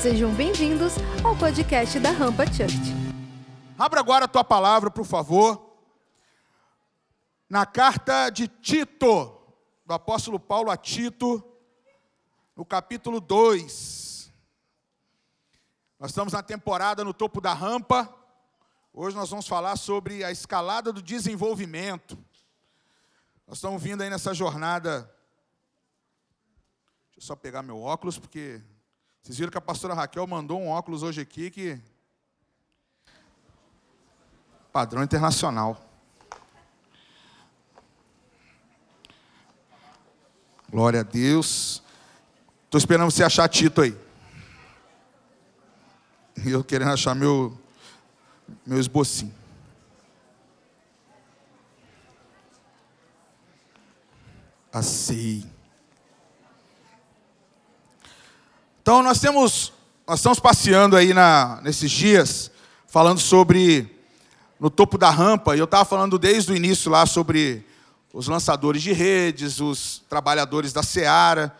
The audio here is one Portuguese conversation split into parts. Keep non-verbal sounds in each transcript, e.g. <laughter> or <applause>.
Sejam bem-vindos ao podcast da Rampa Church. Abra agora a tua palavra, por favor, na carta de Tito, do apóstolo Paulo a Tito, no capítulo 2. Nós estamos na temporada no topo da rampa. Hoje nós vamos falar sobre a escalada do desenvolvimento. Nós estamos vindo aí nessa jornada. Deixa eu só pegar meu óculos, porque vocês viram que a pastora Raquel mandou um óculos hoje aqui que. Padrão internacional. Glória a Deus. Estou esperando você achar Tito aí. Eu querendo achar meu, meu esbocinho. Assim. Então nós temos, nós estamos passeando aí na, nesses dias, falando sobre no topo da rampa, e eu estava falando desde o início lá sobre os lançadores de redes, os trabalhadores da seara.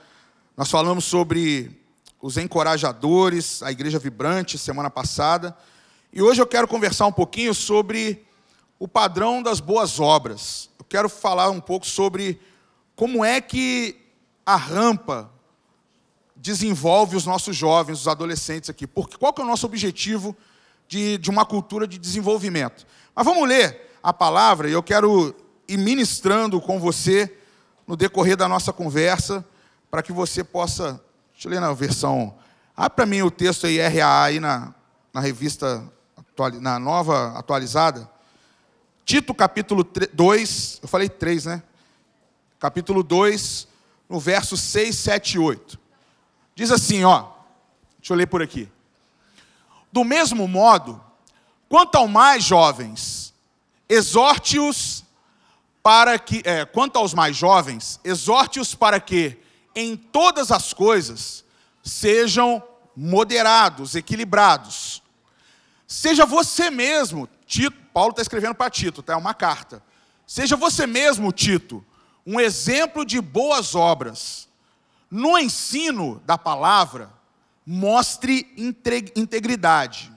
Nós falamos sobre os encorajadores, a igreja vibrante semana passada. E hoje eu quero conversar um pouquinho sobre o padrão das boas obras. Eu quero falar um pouco sobre como é que a rampa desenvolve os nossos jovens, os adolescentes aqui. Porque qual que é o nosso objetivo de, de uma cultura de desenvolvimento? Mas vamos ler a palavra e eu quero ir ministrando com você no decorrer da nossa conversa, para que você possa. Deixa eu ler na versão. Abre para mim o texto aí, RAA, aí na, na revista, na nova atualizada. Tito capítulo 2, eu falei 3, né? Capítulo 2, no verso 6, 7 e 8. Diz assim, ó. Deixa eu ler por aqui. Do mesmo modo, quanto ao mais jovens, exorte-os para que, é, quanto aos mais jovens, exorte-os para que, em todas as coisas, sejam moderados, equilibrados. Seja você mesmo, Tito, Paulo está escrevendo para Tito, tá? É uma carta. Seja você mesmo, Tito, um exemplo de boas obras no ensino da palavra, mostre integridade,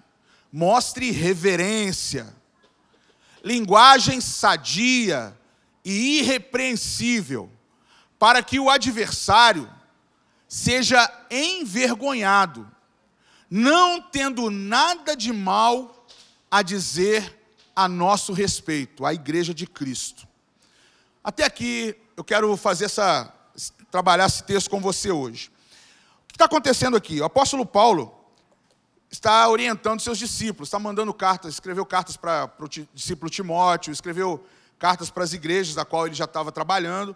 mostre reverência, linguagem sadia e irrepreensível, para que o adversário seja envergonhado, não tendo nada de mal a dizer a nosso respeito, a igreja de Cristo. Até aqui eu quero fazer essa trabalhar esse texto com você hoje. O que está acontecendo aqui? O apóstolo Paulo está orientando seus discípulos, está mandando cartas, escreveu cartas para, o discípulo Timóteo, escreveu cartas para as igrejas da qual ele já estava trabalhando.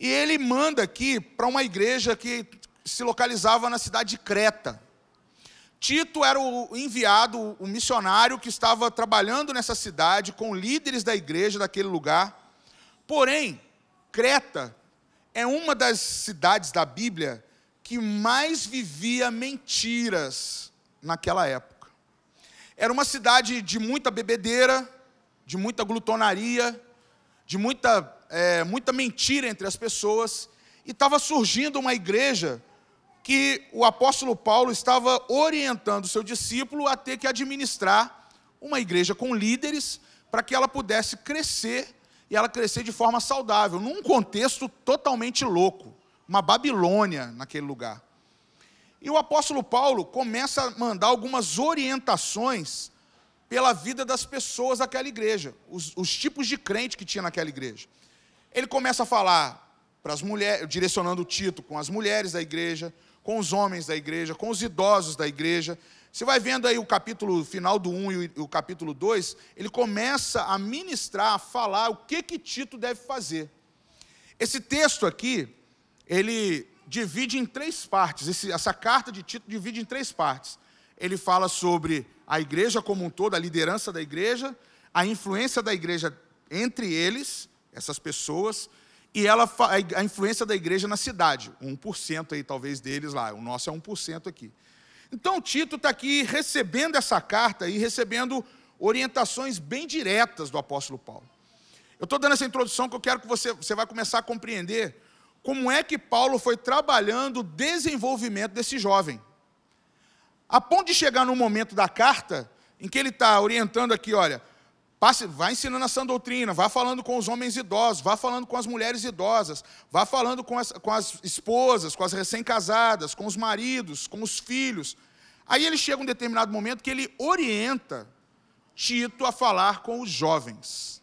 E ele manda aqui para uma igreja que se localizava na cidade de Creta. Tito era o enviado, o missionário que estava trabalhando nessa cidade com líderes da igreja daquele lugar. Porém, Creta é uma das cidades da Bíblia que mais vivia mentiras naquela época. Era uma cidade de muita bebedeira, de muita glutonaria, de muita, é, muita mentira entre as pessoas, e estava surgindo uma igreja que o apóstolo Paulo estava orientando seu discípulo a ter que administrar uma igreja com líderes para que ela pudesse crescer e ela crescer de forma saudável, num contexto totalmente louco, uma Babilônia naquele lugar. E o apóstolo Paulo começa a mandar algumas orientações pela vida das pessoas daquela igreja, os, os tipos de crente que tinha naquela igreja. Ele começa a falar para as mulheres, direcionando o Tito com as mulheres da igreja, com os homens da igreja, com os idosos da igreja, você vai vendo aí o capítulo final do 1 e o capítulo 2, ele começa a ministrar, a falar o que que Tito deve fazer. Esse texto aqui, ele divide em três partes. Esse, essa carta de Tito divide em três partes. Ele fala sobre a igreja como um todo, a liderança da igreja, a influência da igreja entre eles, essas pessoas, e ela, a influência da igreja na cidade. 1% aí talvez deles lá, o nosso é 1% aqui. Então Tito está aqui recebendo essa carta e recebendo orientações bem diretas do apóstolo Paulo. Eu estou dando essa introdução que eu quero que você, você vai começar a compreender como é que Paulo foi trabalhando o desenvolvimento desse jovem. A ponto de chegar no momento da carta em que ele está orientando aqui, olha, passe, vai ensinando essa doutrina, vá falando com os homens idosos, vá falando com as mulheres idosas, vá falando com as, com as esposas, com as recém-casadas, com os maridos, com os filhos. Aí ele chega um determinado momento que ele orienta Tito a falar com os jovens.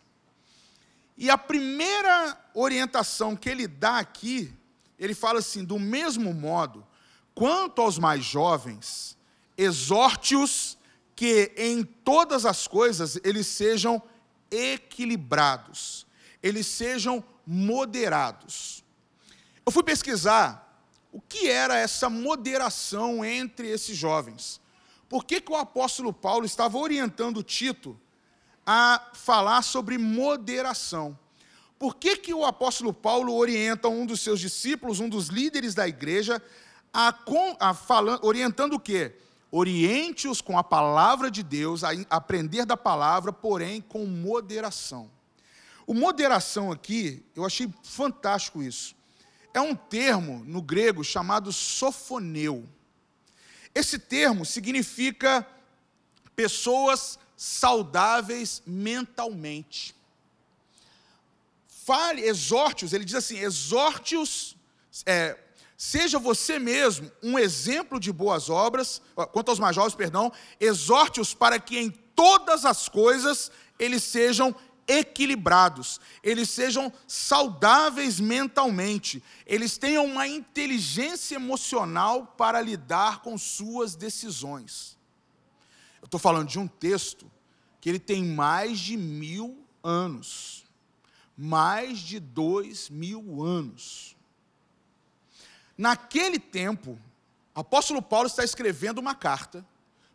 E a primeira orientação que ele dá aqui, ele fala assim: do mesmo modo, quanto aos mais jovens, exorte-os que em todas as coisas eles sejam equilibrados, eles sejam moderados. Eu fui pesquisar o que era essa moderação entre esses jovens. Por que, que o apóstolo Paulo estava orientando Tito a falar sobre moderação? Por que, que o apóstolo Paulo orienta um dos seus discípulos, um dos líderes da igreja, a, a falando, orientando o quê? Oriente-os com a palavra de Deus, a aprender da palavra, porém com moderação. O moderação aqui, eu achei fantástico isso. É um termo no grego chamado sofoneu. Esse termo significa pessoas saudáveis mentalmente. Fale, exorte-os, ele diz assim: exorte-os, é, Seja você mesmo um exemplo de boas obras, quanto aos mais jovens, perdão, exorte-os para que em todas as coisas eles sejam equilibrados, eles sejam saudáveis mentalmente, eles tenham uma inteligência emocional para lidar com suas decisões. Eu estou falando de um texto que ele tem mais de mil anos, mais de dois mil anos. Naquele tempo, o apóstolo Paulo está escrevendo uma carta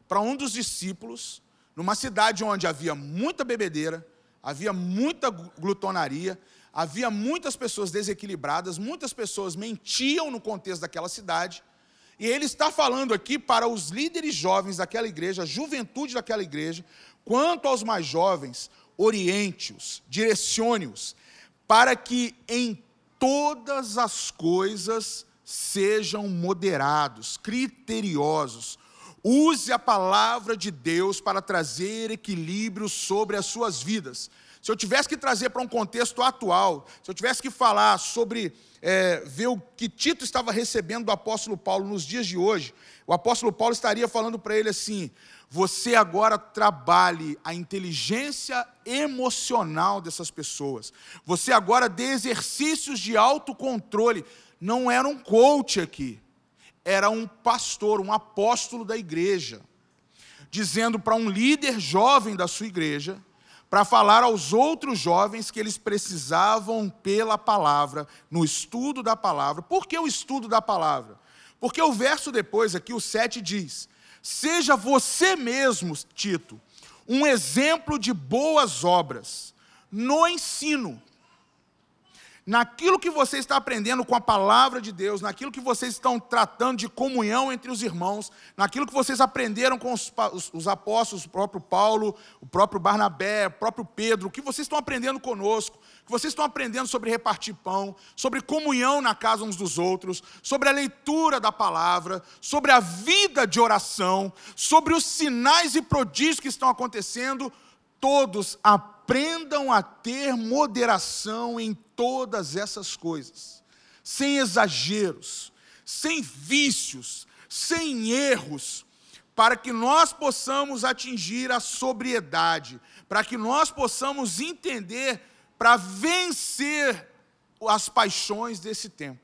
para um dos discípulos, numa cidade onde havia muita bebedeira, havia muita glutonaria, havia muitas pessoas desequilibradas, muitas pessoas mentiam no contexto daquela cidade. E ele está falando aqui para os líderes jovens daquela igreja, a juventude daquela igreja, quanto aos mais jovens, oriente-os, direcione-os, para que em todas as coisas sejam moderados, criteriosos. Use a palavra de Deus para trazer equilíbrio sobre as suas vidas. Se eu tivesse que trazer para um contexto atual, se eu tivesse que falar sobre é, ver o que Tito estava recebendo do apóstolo Paulo nos dias de hoje, o apóstolo Paulo estaria falando para ele assim: você agora trabalhe a inteligência emocional dessas pessoas, você agora dê exercícios de autocontrole não era um coach aqui, era um pastor, um apóstolo da igreja, dizendo para um líder jovem da sua igreja, para falar aos outros jovens que eles precisavam pela palavra, no estudo da palavra. Por que o estudo da palavra? Porque o verso depois, aqui, o 7 diz: Seja você mesmo, Tito, um exemplo de boas obras, no ensino, naquilo que você está aprendendo com a palavra de Deus, naquilo que vocês estão tratando de comunhão entre os irmãos, naquilo que vocês aprenderam com os, os, os, apóstolos, o próprio Paulo, o próprio Barnabé, o próprio Pedro, o que vocês estão aprendendo conosco, o que vocês estão aprendendo sobre repartir pão, sobre comunhão na casa uns dos outros, sobre a leitura da palavra, sobre a vida de oração, sobre os sinais e prodígios que estão acontecendo, todos aprendam a ter moderação em todas essas coisas, sem exageros, sem vícios, sem erros, para que nós possamos atingir a sobriedade, para que nós possamos entender, para vencer as paixões desse tempo.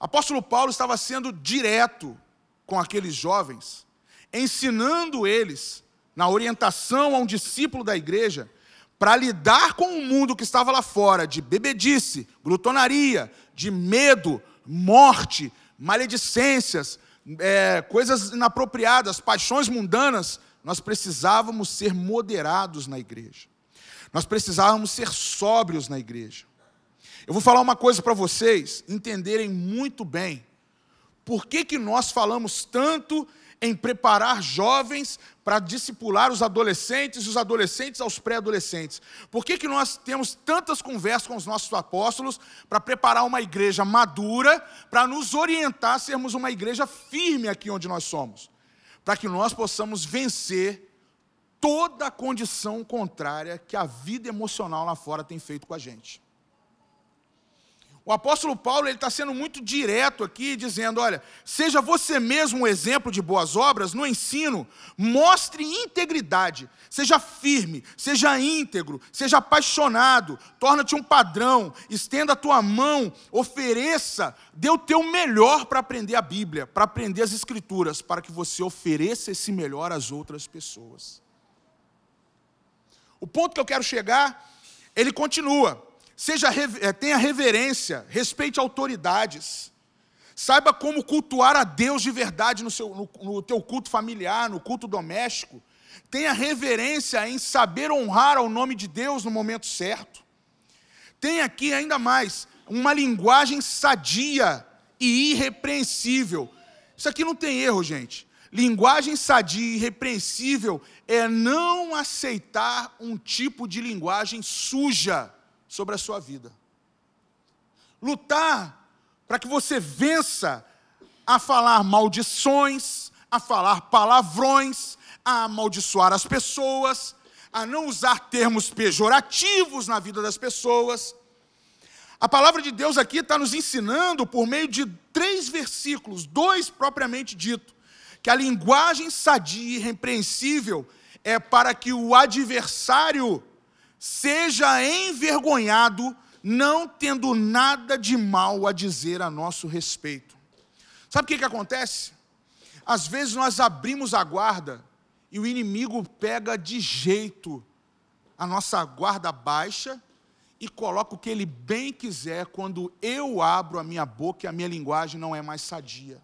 Apóstolo Paulo estava sendo direto com aqueles jovens, ensinando eles, na orientação a um discípulo da igreja, para lidar com o mundo que estava lá fora, de bebedice, glutonaria, de medo, morte, maledicências, é, coisas inapropriadas, paixões mundanas, nós precisávamos ser moderados na igreja. Nós precisávamos ser sóbrios na igreja. Eu vou falar uma coisa para vocês entenderem muito bem. Por que, que nós falamos tanto em preparar jovens para discipular os adolescentes e os adolescentes aos pré-adolescentes. Por que, que nós temos tantas conversas com os nossos apóstolos para preparar uma igreja madura, para nos orientar a sermos uma igreja firme aqui onde nós somos? para que nós possamos vencer toda a condição contrária que a vida emocional lá fora tem feito com a gente. O apóstolo Paulo está sendo muito direto aqui, dizendo: olha, seja você mesmo um exemplo de boas obras no ensino, mostre integridade, seja firme, seja íntegro, seja apaixonado, torna-te um padrão, estenda a tua mão, ofereça, dê o teu melhor para aprender a Bíblia, para aprender as Escrituras, para que você ofereça esse melhor às outras pessoas. O ponto que eu quero chegar, ele continua. Seja, eh, tenha reverência, respeite autoridades. Saiba como cultuar a Deus de verdade no, seu, no, no teu culto familiar, no culto doméstico. Tenha reverência em saber honrar ao nome de Deus no momento certo. Tenha aqui ainda mais uma linguagem sadia e irrepreensível. Isso aqui não tem erro, gente. Linguagem sadia e irrepreensível é não aceitar um tipo de linguagem suja sobre a sua vida. Lutar para que você vença a falar maldições, a falar palavrões, a amaldiçoar as pessoas, a não usar termos pejorativos na vida das pessoas. A palavra de Deus aqui está nos ensinando, por meio de três versículos, dois propriamente dito, que a linguagem sadia e irrepreensível é para que o adversário seja envergonhado, não tendo nada de mal a dizer a nosso respeito. Sabe o que, que acontece? Às vezes nós abrimos a guarda e o inimigo pega de jeito a nossa guarda baixa e coloca o que ele bem quiser quando eu abro a minha boca e a minha linguagem não é mais sadia.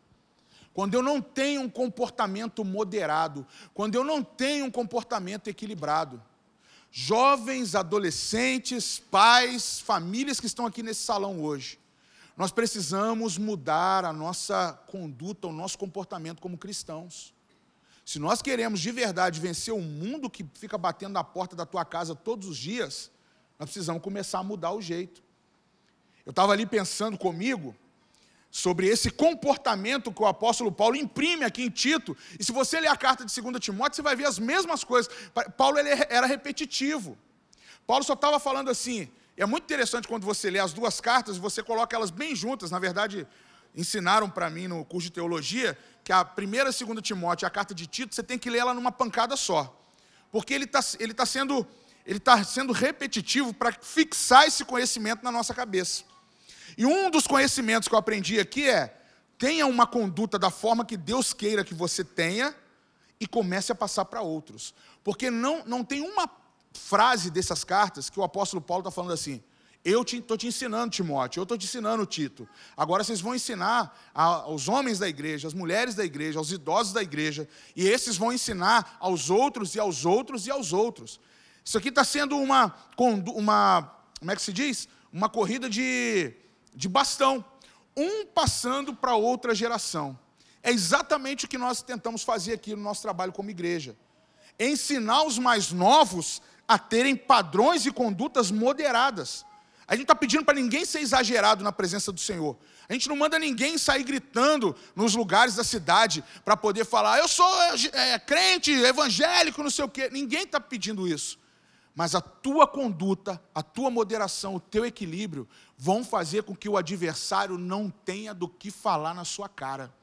Quando eu não tenho um comportamento moderado, quando eu não tenho um comportamento equilibrado jovens, adolescentes, pais, famílias que estão aqui nesse salão hoje, nós precisamos mudar a nossa conduta, o nosso comportamento como cristãos. Se nós queremos de verdade vencer o mundo que fica batendo na porta da tua casa todos os dias, nós precisamos começar a mudar o jeito. Eu estava ali pensando comigo, sobre esse comportamento que o apóstolo Paulo imprime aqui em Tito. E se você ler a carta de 2 Timóteo, você vai ver as mesmas coisas. Paulo ele era repetitivo. Paulo só estava falando assim. É muito interessante quando você lê as duas cartas e você coloca elas bem juntas. Na verdade, ensinaram para mim no curso de teologia que a primeira e segunda Timóteo a carta de Tito, você tem que ler ela numa pancada só. Porque ele está ele tá sendo, ele tá sendo repetitivo para fixar esse conhecimento na nossa cabeça. E um dos conhecimentos que eu aprendi aqui é: tenha uma conduta da forma que Deus queira que você tenha e comece a passar para outros. Porque não, não tem uma frase dessas cartas que o apóstolo Paulo está falando assim. Eu estou te, te, ensinando, Timóteo, eu estou te ensinando, Tito. Agora vocês vão ensinar aos homens da igreja, às mulheres da igreja, aos idosos da igreja, e esses vão ensinar aos outros e aos outros e aos outros. Isso aqui está sendo uma, uma, como é que se diz? Uma corrida de, de bastão, um passando para outra geração. É exatamente o que nós tentamos fazer aqui no nosso trabalho como igreja. Ensinar os mais novos a terem padrões e condutas moderadas. A gente está pedindo para ninguém ser exagerado na presença do Senhor. A gente não manda ninguém sair gritando nos lugares da cidade para poder falar, eu sou é, crente, evangélico, não sei o quê. Ninguém está pedindo isso mas a tua conduta, a tua moderação, o teu equilíbrio vão fazer com que o adversário não tenha do que falar na sua cara.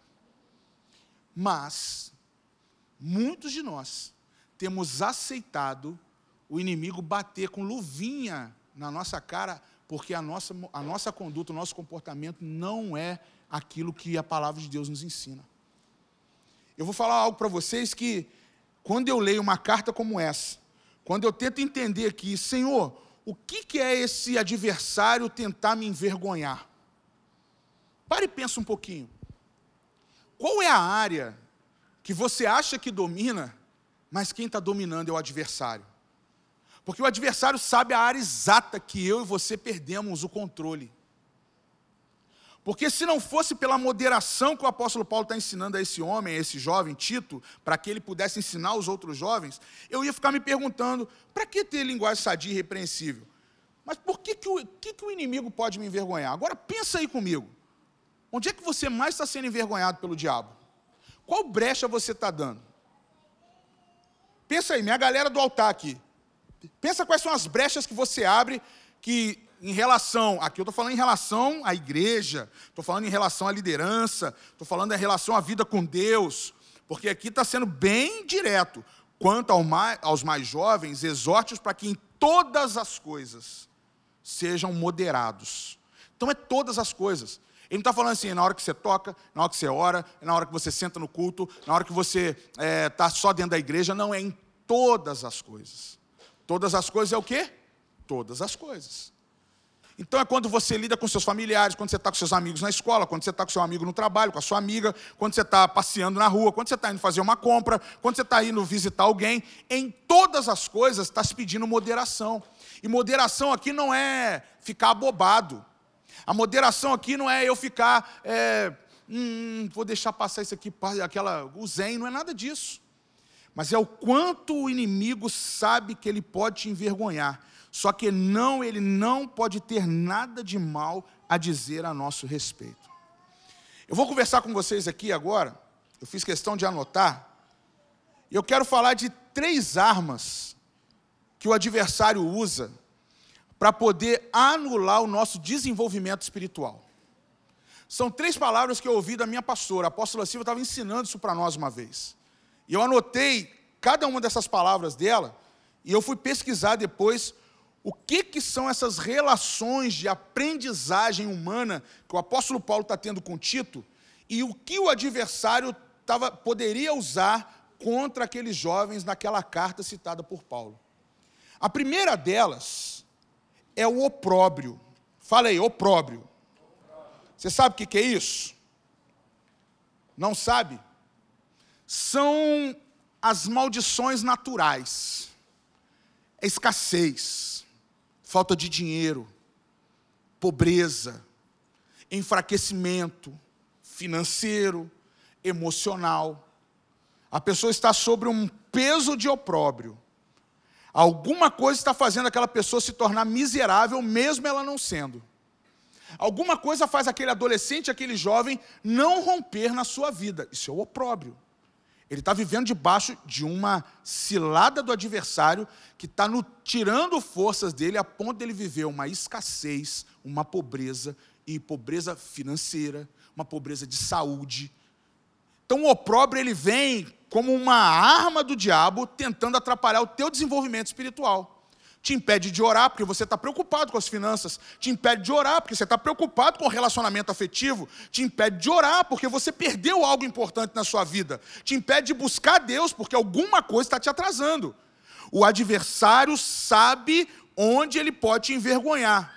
Mas muitos de nós temos aceitado o inimigo bater com luvinha na nossa cara, porque a nossa, a nossa conduta, o nosso comportamento não é aquilo que a palavra de Deus nos ensina. Eu vou falar algo para vocês que, quando eu leio uma carta como essa, quando eu tento entender aqui, Senhor, o que, que é esse adversário tentar me envergonhar? Pare e pensa um pouquinho. Qual é a área que você acha que domina, mas quem está dominando é o adversário? Porque o adversário sabe a área exata que eu e você perdemos o controle. Porque se não fosse pela moderação que o apóstolo Paulo está ensinando a esse homem, a esse jovem, Tito, para que ele pudesse ensinar os outros jovens, eu ia ficar me perguntando, para que ter linguagem sadia e repreensível? Mas por que, que, o, que, que o inimigo pode me envergonhar? Agora pensa aí comigo. Onde é que você mais está sendo envergonhado pelo diabo? Qual brecha você está dando? Pensa aí, minha galera do altar aqui. Pensa quais são as brechas que você abre que em relação, aqui eu estou falando em relação à igreja, estou falando em relação à liderança, estou falando em relação à vida com Deus, porque aqui está sendo bem direto. Quanto ao mais, aos mais jovens, exorte-os para que em todas as coisas sejam moderados. Então é todas as coisas. Ele não está falando assim, na hora que você toca, na hora que você ora, na hora que você senta no culto, na hora que você está é, tá só dentro da igreja. Não, é em todas as coisas. Todas as coisas é o quê? Todas as coisas. Então é quando você lida com seus familiares, quando você está com seus amigos na escola, quando você está com seu amigo no trabalho, com a sua amiga, quando você está passeando na rua, quando você está indo fazer uma compra, quando você está indo visitar alguém, em todas as coisas está se pedindo moderação. E moderação aqui não é ficar abobado. A moderação aqui não é eu ficar, é, hum, vou deixar passar isso aqui, aquela, o zen, não é nada disso. Mas é o quanto o inimigo sabe que ele pode te envergonhar. Só que não, ele não pode ter nada de mal a dizer a nosso respeito. Eu vou conversar com vocês aqui agora, eu fiz questão de anotar, e eu quero falar de três armas que o adversário usa para poder anular o nosso desenvolvimento espiritual. São três palavras que eu ouvi da minha pastora, a apóstola Silva estava ensinando isso para nós uma vez. E eu anotei cada uma dessas palavras dela, e eu fui pesquisar depois o que, que são essas relações de aprendizagem humana que o apóstolo Paulo está tendo com Tito e o que o adversário tava, poderia usar contra aqueles jovens naquela carta citada por Paulo. A primeira delas é o opróbrio. Fala aí, opróbrio. Você sabe o que é isso? Não sabe? São as maldições naturais. É escassez falta de dinheiro, pobreza, enfraquecimento financeiro, emocional. A pessoa está sobre um peso de opróbrio. Alguma coisa está fazendo aquela pessoa se tornar miserável, mesmo ela não sendo. Alguma coisa faz aquele adolescente, aquele jovem, não romper na sua vida. Isso é o opróbrio. Ele está vivendo debaixo de uma cilada do adversário que está tirando forças dele a ponto dele viver uma escassez, uma pobreza, e pobreza financeira, uma pobreza de saúde. Então o opróbrio ele vem como uma arma do diabo tentando atrapalhar o teu desenvolvimento espiritual te impede de orar porque você está preocupado com as finanças, te impede de orar porque você está preocupado com o relacionamento afetivo, te impede de orar porque você perdeu algo importante na sua vida, te impede de buscar Deus porque alguma coisa está te atrasando. O adversário sabe onde ele pode te envergonhar.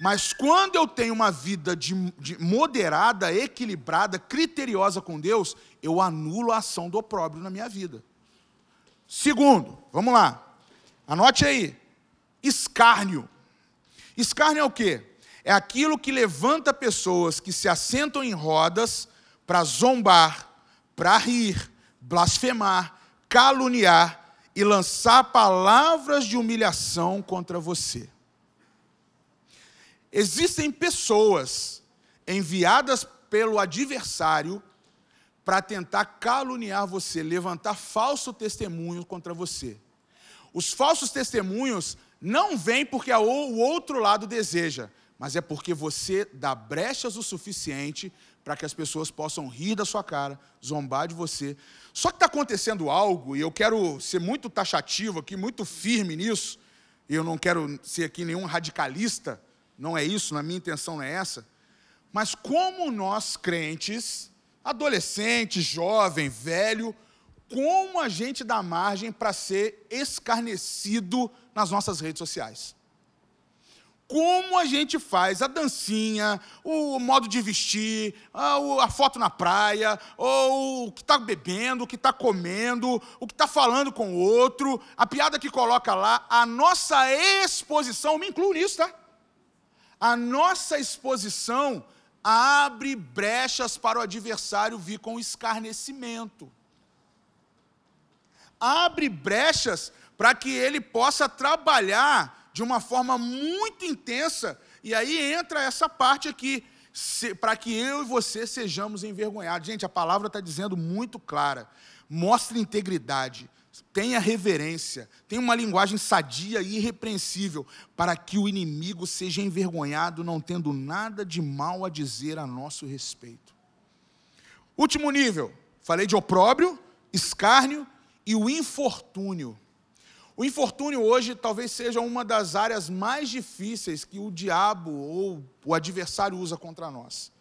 Mas quando eu tenho uma vida de, de moderada, equilibrada, criteriosa com Deus, eu anulo a ação do opróbrio na minha vida. Segundo, vamos lá. Anote aí escárnio. Escárnio é o quê? É aquilo que levanta pessoas que se assentam em rodas para zombar, para rir, blasfemar, caluniar e lançar palavras de humilhação contra você. Existem pessoas enviadas pelo adversário para tentar caluniar você, levantar falso testemunho contra você. Os falsos testemunhos não vem porque o outro lado deseja, mas é porque você dá brechas o suficiente para que as pessoas possam rir da sua cara, zombar de você. Só que está acontecendo algo, e eu quero ser muito taxativo aqui, muito firme nisso, e eu não quero ser aqui nenhum radicalista, não é isso, na minha intenção não é essa. Mas como nós crentes, adolescente, jovem, velho, como a gente dá margem para ser escarnecido nas nossas redes sociais. Como a gente faz a dancinha, o modo de vestir, a, foto na praia, ou o que está bebendo, o que está comendo, o que está falando com o outro, a piada que coloca lá, a nossa exposição, me incluo nisso, tá? A nossa exposição abre brechas para o adversário vir com escarnecimento abre brechas para que ele possa trabalhar de uma forma muito intensa. E aí entra essa parte aqui, para que eu e você sejamos envergonhados. Gente, a palavra está dizendo muito clara. Mostre integridade, tenha reverência, tenha uma linguagem sadia e irrepreensível, para que o inimigo seja envergonhado, não tendo nada de mal a dizer a nosso respeito. Último nível, falei de opróbrio, escárnio e o infortúnio. O infortúnio hoje talvez seja uma das áreas mais difíceis que o diabo ou o adversário usa contra nós.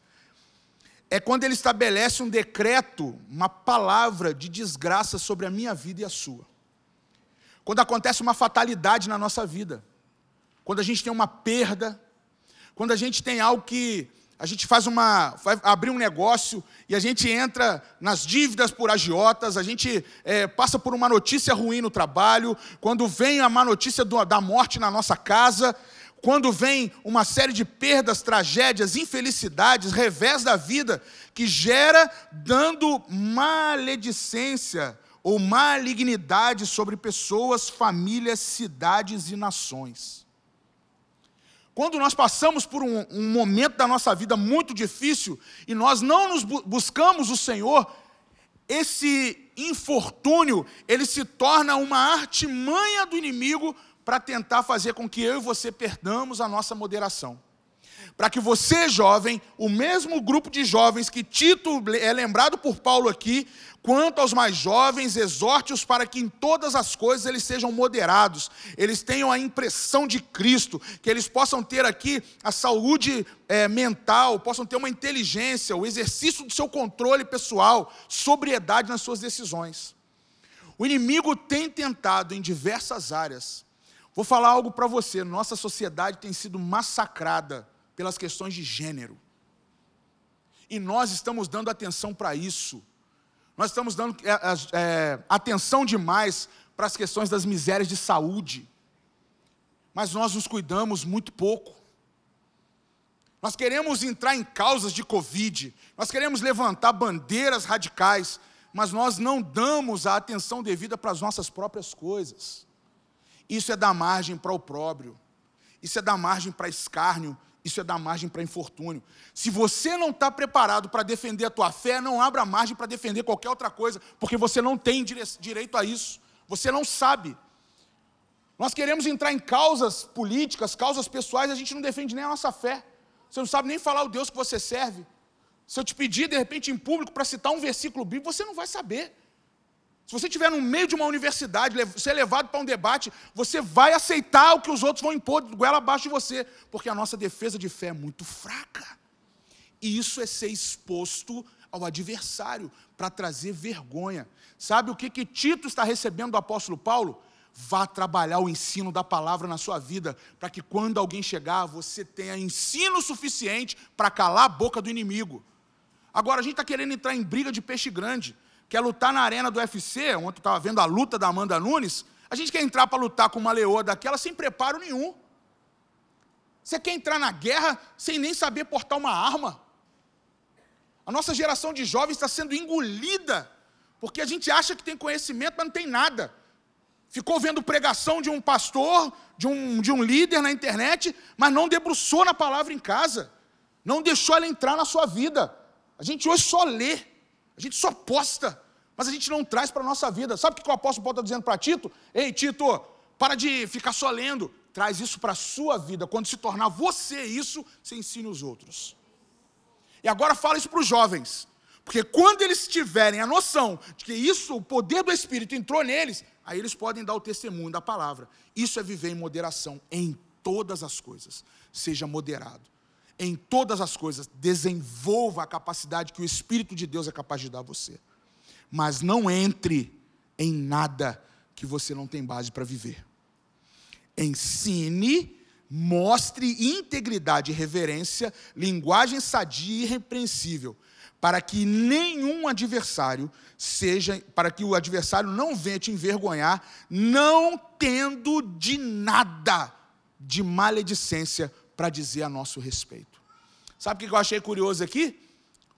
É quando ele estabelece um decreto, uma palavra de desgraça sobre a minha vida e a sua. Quando acontece uma fatalidade na nossa vida. Quando a gente tem uma perda. Quando a gente tem algo que a gente faz uma. vai abrir um negócio e a gente entra nas dívidas por agiotas, a gente é, passa por uma notícia ruim no trabalho, quando vem a má notícia do, da morte na nossa casa, quando vem uma série de perdas, tragédias, infelicidades, revés da vida, que gera dando maledicência ou malignidade sobre pessoas, famílias, cidades e nações. Quando nós passamos por um, um momento da nossa vida muito difícil e nós não nos bu buscamos o Senhor, esse infortúnio, ele se torna uma artimanha do inimigo para tentar fazer com que eu e você perdamos a nossa moderação. Para que você, jovem, o mesmo grupo de jovens que Tito é lembrado por Paulo aqui, Quanto aos mais jovens, exorte-os para que em todas as coisas eles sejam moderados, eles tenham a impressão de Cristo, que eles possam ter aqui a saúde é, mental, possam ter uma inteligência, o exercício do seu controle pessoal, sobriedade nas suas decisões. O inimigo tem tentado em diversas áreas. Vou falar algo para você: nossa sociedade tem sido massacrada pelas questões de gênero. E nós estamos dando atenção para isso. Nós estamos dando é, é, atenção demais para as questões das misérias de saúde, mas nós nos cuidamos muito pouco. Nós queremos entrar em causas de Covid, nós queremos levantar bandeiras radicais, mas nós não damos a atenção devida para as nossas próprias coisas. Isso é dar margem para o próprio, isso é dar margem para escárnio, isso é dar margem para infortúnio. Se você não está preparado para defender a tua fé, não abra margem para defender qualquer outra coisa, porque você não tem direito a isso. Você não sabe. Nós queremos entrar em causas políticas, causas pessoais, a gente não defende nem a nossa fé. Você não sabe nem falar o Deus que você serve. Se eu te pedir, de repente, em público, para citar um versículo bíblico, você não vai saber. Se você estiver no meio de uma universidade, ser levado para um debate, você vai aceitar o que os outros vão impor goela abaixo de você, porque a nossa defesa de fé é muito fraca. E isso é ser exposto ao adversário para trazer vergonha. Sabe o que, que Tito está recebendo do apóstolo Paulo? Vá trabalhar o ensino da palavra na sua vida, para que quando alguém chegar, você tenha ensino suficiente para calar a boca do inimigo. Agora, a gente está querendo entrar em briga de peixe grande quer lutar na arena do UFC, ontem estava vendo a luta da Amanda Nunes, a gente quer entrar para lutar com uma leoa daquela sem preparo nenhum. Você quer entrar na guerra sem nem saber portar uma arma. A nossa geração de jovens está sendo engolida, porque a gente acha que tem conhecimento, mas não tem nada. Ficou vendo pregação de um pastor, de um, de um líder na internet, mas não debruçou na palavra em casa. Não deixou ela entrar na sua vida. A gente hoje só lê. A gente só posta, mas a gente não traz para a nossa vida. Sabe o que o apóstolo Paulo está dizendo para Tito? Ei, Tito, para de ficar só lendo. Traz isso para a sua vida. Quando se tornar você isso, você ensina os outros. E agora fala isso para os jovens. Porque quando eles tiverem a noção de que isso, o poder do Espírito entrou neles, aí eles podem dar o testemunho da palavra. Isso é viver em moderação em todas as coisas. Seja moderado em todas as coisas, desenvolva a capacidade que o Espírito de Deus é capaz de dar a você. Mas não entre em nada que você não tem base para viver. Ensine, mostre integridade e reverência, linguagem sadia e irrepreensível, para que nenhum adversário seja, para que o adversário não venha te envergonhar, não tendo de nada de maledicência para dizer a nosso respeito. Sabe o que eu achei curioso aqui?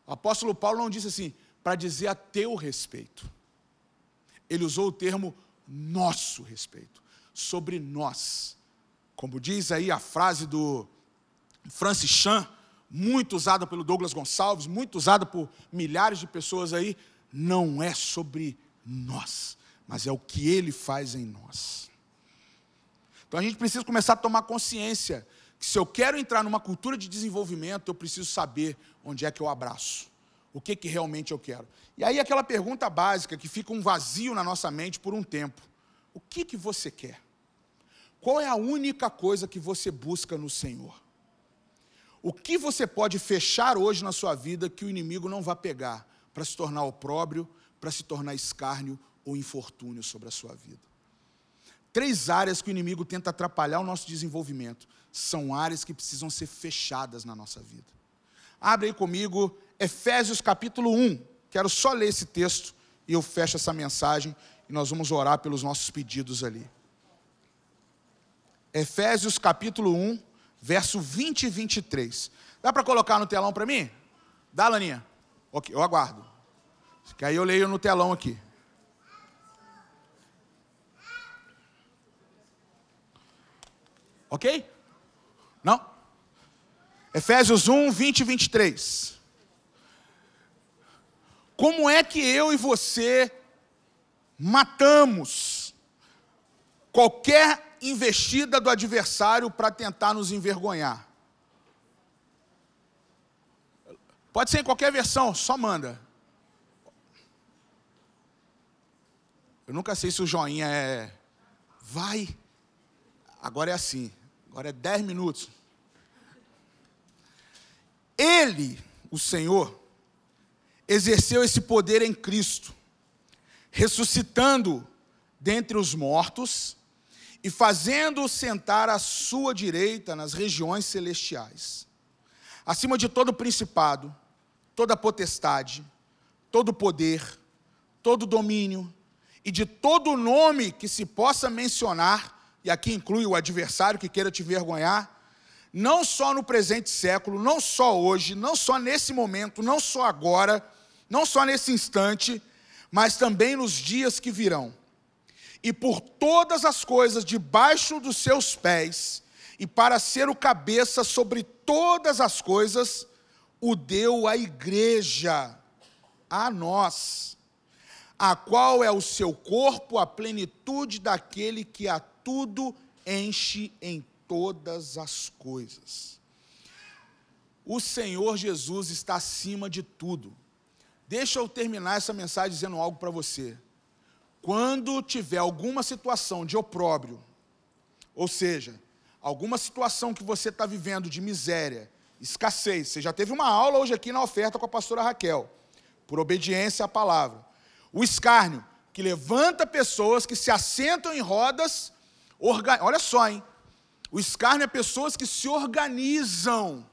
O apóstolo Paulo não disse assim, para dizer a teu respeito. Ele usou o termo nosso respeito, sobre nós. Como diz aí a frase do Francis Chan, muito usada pelo Douglas Gonçalves, muito usada por milhares de pessoas aí, não é sobre nós, mas é o que Ele faz em nós. Então a gente precisa começar a tomar consciência que se eu quero entrar numa cultura de desenvolvimento, eu preciso saber onde é que eu abraço, o que, que realmente eu quero. E aí aquela pergunta básica que fica um vazio na nossa mente por um tempo: o que, que você quer? Qual é a única coisa que você busca no Senhor? O que você pode fechar hoje na sua vida que o inimigo não vai pegar para se tornar opróbrio, para se tornar escárnio ou infortúnio sobre a sua vida? Três áreas que o inimigo tenta atrapalhar o nosso desenvolvimento são áreas que precisam ser fechadas na nossa vida. Abre aí comigo Efésios capítulo 1. Quero só ler esse texto e eu fecho essa mensagem e nós vamos orar pelos nossos pedidos ali. Efésios capítulo 1, verso 20 e 23. Dá para colocar no telão para mim? Dá, Laninha? Ok, eu aguardo. Que aí eu leio no telão aqui. Ok? Não? Efésios 1, 20 e 23. Como é que eu e você matamos qualquer investida do adversário para tentar nos envergonhar? Pode ser em qualquer versão, só manda. Eu nunca sei se o joinha é vai. Agora é assim. Agora é 10 minutos. Ele, o Senhor, exerceu esse poder em Cristo, ressuscitando dentre os mortos e fazendo-o sentar à sua direita nas regiões celestiais, acima de todo principado, toda potestade, todo poder, todo domínio e de todo nome que se possa mencionar e aqui inclui o adversário que queira te vergonhar, não só no presente século, não só hoje, não só nesse momento, não só agora, não só nesse instante, mas também nos dias que virão. E por todas as coisas debaixo dos seus pés, e para ser o cabeça sobre todas as coisas, o deu à igreja, a nós, a qual é o seu corpo, a plenitude daquele que a tudo enche em todas as coisas. O Senhor Jesus está acima de tudo. Deixa eu terminar essa mensagem dizendo algo para você. Quando tiver alguma situação de opróbrio, ou seja, alguma situação que você está vivendo de miséria, escassez, você já teve uma aula hoje aqui na oferta com a pastora Raquel, por obediência à palavra. O escárnio, que levanta pessoas que se assentam em rodas Orga... Olha só, hein? O escárnio é pessoas que se organizam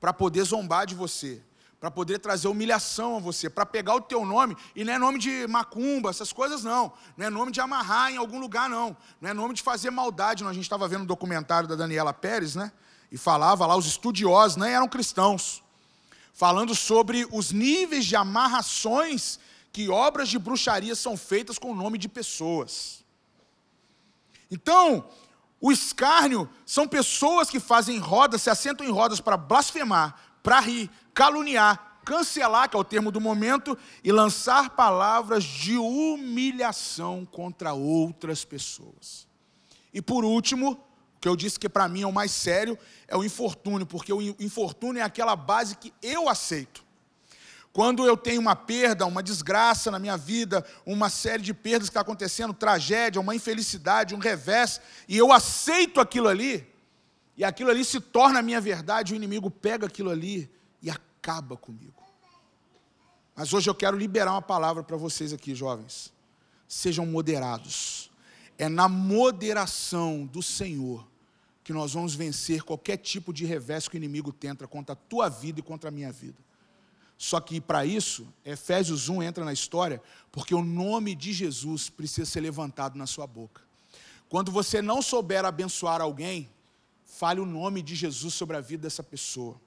para poder zombar de você, para poder trazer humilhação a você, para pegar o teu nome, e não é nome de macumba, essas coisas não, não é nome de amarrar em algum lugar não, não é nome de fazer maldade, a gente estava vendo um documentário da Daniela Pérez, né, e falava lá, os estudiosos nem eram cristãos, falando sobre os níveis de amarrações que obras de bruxaria são feitas com o nome de pessoas. Então, o escárnio são pessoas que fazem rodas, se assentam em rodas para blasfemar, para rir, caluniar, cancelar, que é o termo do momento, e lançar palavras de humilhação contra outras pessoas. E por último, que eu disse que para mim é o mais sério, é o infortúnio, porque o infortúnio é aquela base que eu aceito. Quando eu tenho uma perda, uma desgraça na minha vida, uma série de perdas que está acontecendo, tragédia, uma infelicidade, um revés, e eu aceito aquilo ali, e aquilo ali se torna a minha verdade, o inimigo pega aquilo ali e acaba comigo. Mas hoje eu quero liberar uma palavra para vocês aqui, jovens. Sejam moderados. É na moderação do Senhor que nós vamos vencer qualquer tipo de revés que o inimigo tenta contra a tua vida e contra a minha vida. Só que para isso, Efésios 1 entra na história, porque o nome de Jesus precisa ser levantado na sua boca. Quando você não souber abençoar alguém, fale o nome de Jesus sobre a vida dessa pessoa.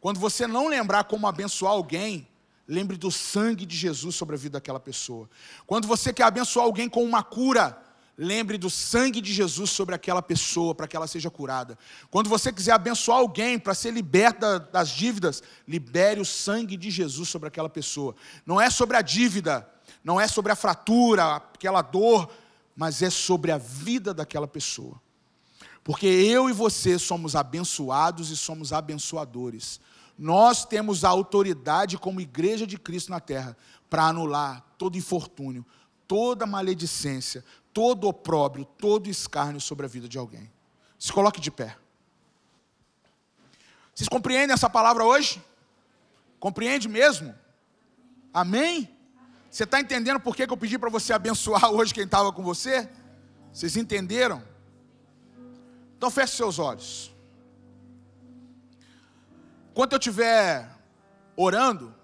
Quando você não lembrar como abençoar alguém, lembre do sangue de Jesus sobre a vida daquela pessoa. Quando você quer abençoar alguém com uma cura, lembre do sangue de Jesus sobre aquela pessoa, para que ela seja curada. Quando você quiser abençoar alguém para ser liberta das dívidas, libere o sangue de Jesus sobre aquela pessoa. Não é sobre a dívida, não é sobre a fratura, aquela dor, mas é sobre a vida daquela pessoa. Porque eu e você somos abençoados e somos abençoadores. Nós temos a autoridade como igreja de Cristo na terra para anular todo infortúnio, toda maledicência, todo opróbrio, todo escárnio sobre a vida de alguém. Se coloque de pé. Vocês compreendem essa palavra hoje? Compreende mesmo? Amém? Você está entendendo por que eu pedi para você <laughs> abençoar hoje quem estava com você? Vocês entenderam? Então feche seus olhos. Enquanto eu estiver orando,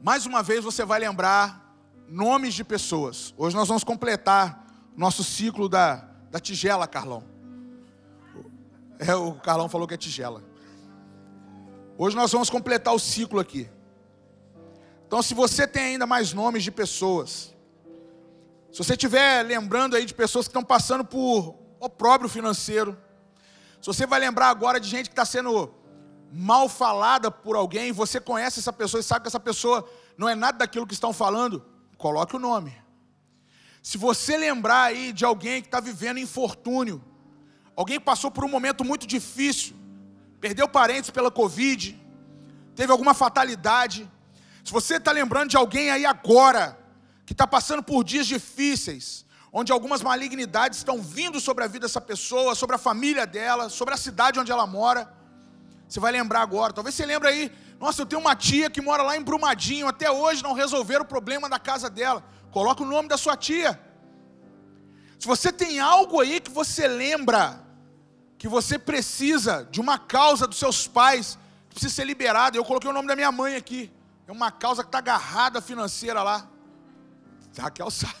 mais uma vez você vai lembrar nomes de pessoas. Hoje nós vamos completar nosso ciclo da, da tigela, Carlão. É, o Carlão falou que é tigela. Hoje nós vamos completar o ciclo aqui. Então, se você tem ainda mais nomes de pessoas, se você estiver lembrando aí de pessoas que estão passando por opróbrio financeiro, se você vai lembrar agora de gente que está sendo mal falada por alguém, você conhece essa pessoa e sabe que essa pessoa não é nada daquilo que estão falando, coloque o nome. Se você lembrar aí de alguém que está vivendo infortúnio, alguém passou por um momento muito difícil, perdeu parentes pela Covid, teve alguma fatalidade, se você está lembrando de alguém aí agora, que está passando por dias difíceis, onde algumas malignidades estão vindo sobre a vida dessa pessoa, sobre a família dela, sobre a cidade onde ela mora, você vai lembrar agora. Talvez você lembre aí nossa, eu tenho uma tia que mora lá em Brumadinho, até hoje não resolveram o problema da casa dela. Coloca o nome da sua tia. Se você tem algo aí que você lembra, que você precisa de uma causa dos seus pais, que precisa ser liberado, eu coloquei o nome da minha mãe aqui. É uma causa que está agarrada financeira lá. Raquel <laughs> sabe.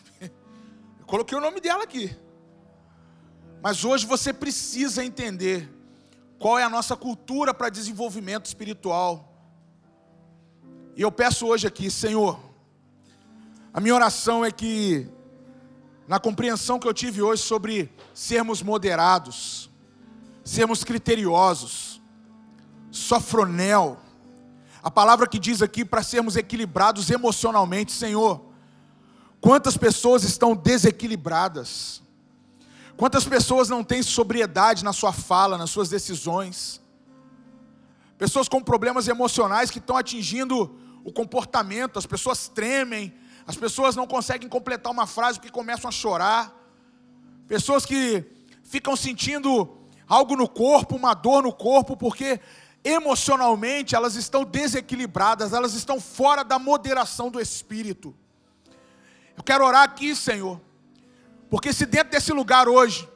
Eu coloquei o nome dela aqui. Mas hoje você precisa entender qual é a nossa cultura para desenvolvimento espiritual. E eu peço hoje aqui, Senhor, a minha oração é que, na compreensão que eu tive hoje sobre sermos moderados, sermos criteriosos, sofronel, a palavra que diz aqui para sermos equilibrados emocionalmente, Senhor, quantas pessoas estão desequilibradas, quantas pessoas não têm sobriedade na sua fala, nas suas decisões, pessoas com problemas emocionais que estão atingindo o comportamento, as pessoas tremem, as pessoas não conseguem completar uma frase porque começam a chorar, pessoas que ficam sentindo algo no corpo, uma dor no corpo, porque emocionalmente elas estão desequilibradas, elas estão fora da moderação do espírito. Eu quero orar aqui, Senhor, porque se dentro desse lugar hoje,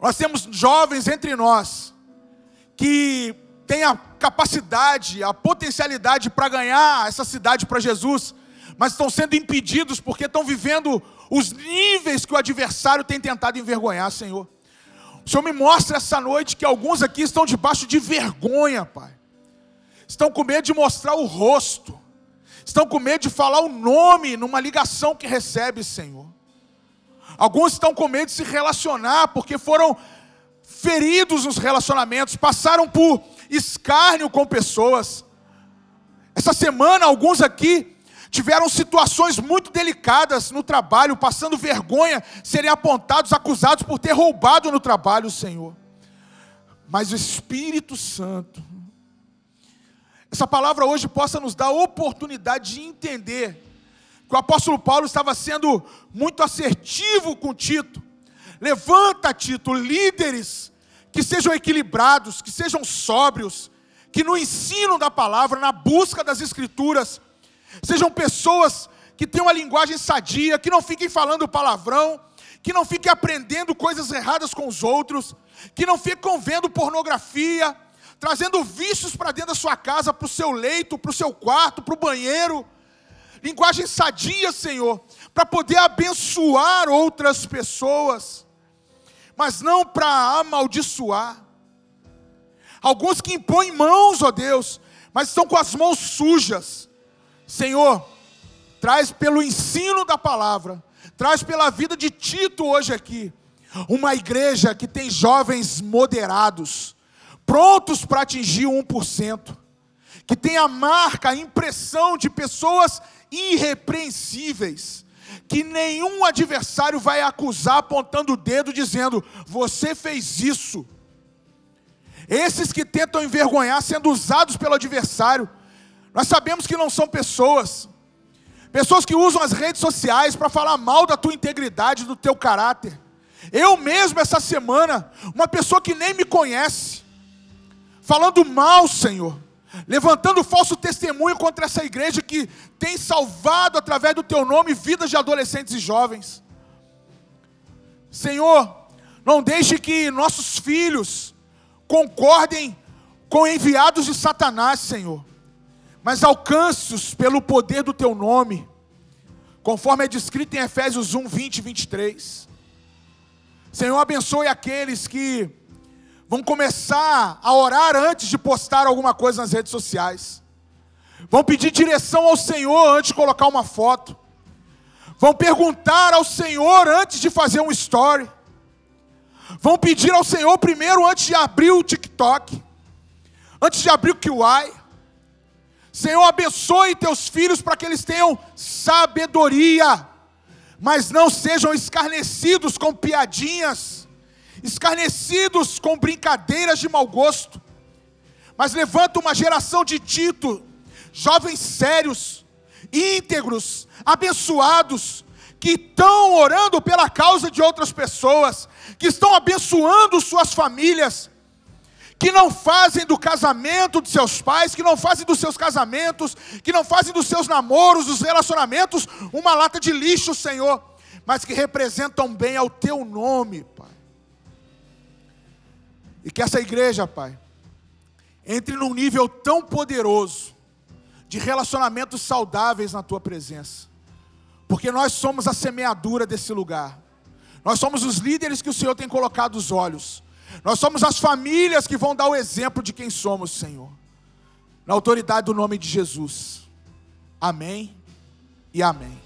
nós temos jovens entre nós, que têm a capacidade, a potencialidade para ganhar essa cidade para Jesus, mas estão sendo impedidos porque estão vivendo os níveis que o adversário tem tentado envergonhar, Senhor. O Senhor me mostra essa noite que alguns aqui estão debaixo de vergonha, Pai. Estão com medo de mostrar o rosto. Estão com medo de falar o nome numa ligação que recebe, Senhor. Alguns estão com medo de se relacionar porque foram feridos nos relacionamentos, passaram por escárnio com pessoas. Essa semana, alguns aqui tiveram situações muito delicadas no trabalho, passando vergonha, serem apontados, acusados por ter roubado no trabalho, Senhor. Mas o Espírito Santo, essa palavra hoje possa nos dar a oportunidade de entender que o apóstolo Paulo estava sendo muito assertivo com Tito. Levanta, Tito, líderes que sejam equilibrados, que sejam sóbrios, que no ensino da palavra, na busca das escrituras, sejam pessoas que tenham uma linguagem sadia, que não fiquem falando palavrão, que não fiquem aprendendo coisas erradas com os outros, que não fiquem vendo pornografia, trazendo vícios para dentro da sua casa, para o seu leito, para o seu quarto, para o banheiro. Linguagem sadia, Senhor, para poder abençoar outras pessoas mas não para amaldiçoar. Alguns que impõem mãos, ó Deus, mas estão com as mãos sujas. Senhor, traz pelo ensino da palavra, traz pela vida de Tito hoje aqui. Uma igreja que tem jovens moderados, prontos para atingir o 1%, que tem a marca, a impressão de pessoas irrepreensíveis, que nenhum adversário vai acusar apontando o dedo dizendo: "Você fez isso". Esses que tentam envergonhar sendo usados pelo adversário, nós sabemos que não são pessoas, pessoas que usam as redes sociais para falar mal da tua integridade, do teu caráter. Eu mesmo, essa semana, uma pessoa que nem me conhece, falando mal, Senhor, levantando falso testemunho contra essa igreja que tem salvado através do teu nome vidas de adolescentes e jovens. Senhor, não deixe que nossos filhos concordem com enviados de Satanás, Senhor, mas alcance-os pelo poder do teu nome, conforme é descrito em Efésios 1, 20 e 23. Senhor, abençoe aqueles que vão começar a orar antes de postar alguma coisa nas redes sociais, vão pedir direção ao Senhor antes de colocar uma foto, vão perguntar ao Senhor antes de fazer um story, vão pedir ao Senhor primeiro antes de abrir o TikTok, antes de abrir o QI. Senhor, abençoe teus filhos para que eles tenham sabedoria, mas não sejam escarnecidos com piadinhas, escarnecidos com brincadeiras de mau gosto. Mas levanta uma geração de Tito, jovens sérios, íntegros, abençoados, que estão orando pela causa de outras pessoas, que estão abençoando suas famílias, que não fazem do casamento de seus pais, que não fazem dos seus casamentos, que não fazem dos seus namoros, dos relacionamentos, uma lata de lixo, Senhor, mas que representam bem ao teu nome, Pai. E que essa igreja, Pai, entre num nível tão poderoso de relacionamentos saudáveis na tua presença, porque nós somos a semeadura desse lugar. Nós somos os líderes que o Senhor tem colocado os olhos. Nós somos as famílias que vão dar o exemplo de quem somos, Senhor. Na autoridade do nome de Jesus. Amém e amém.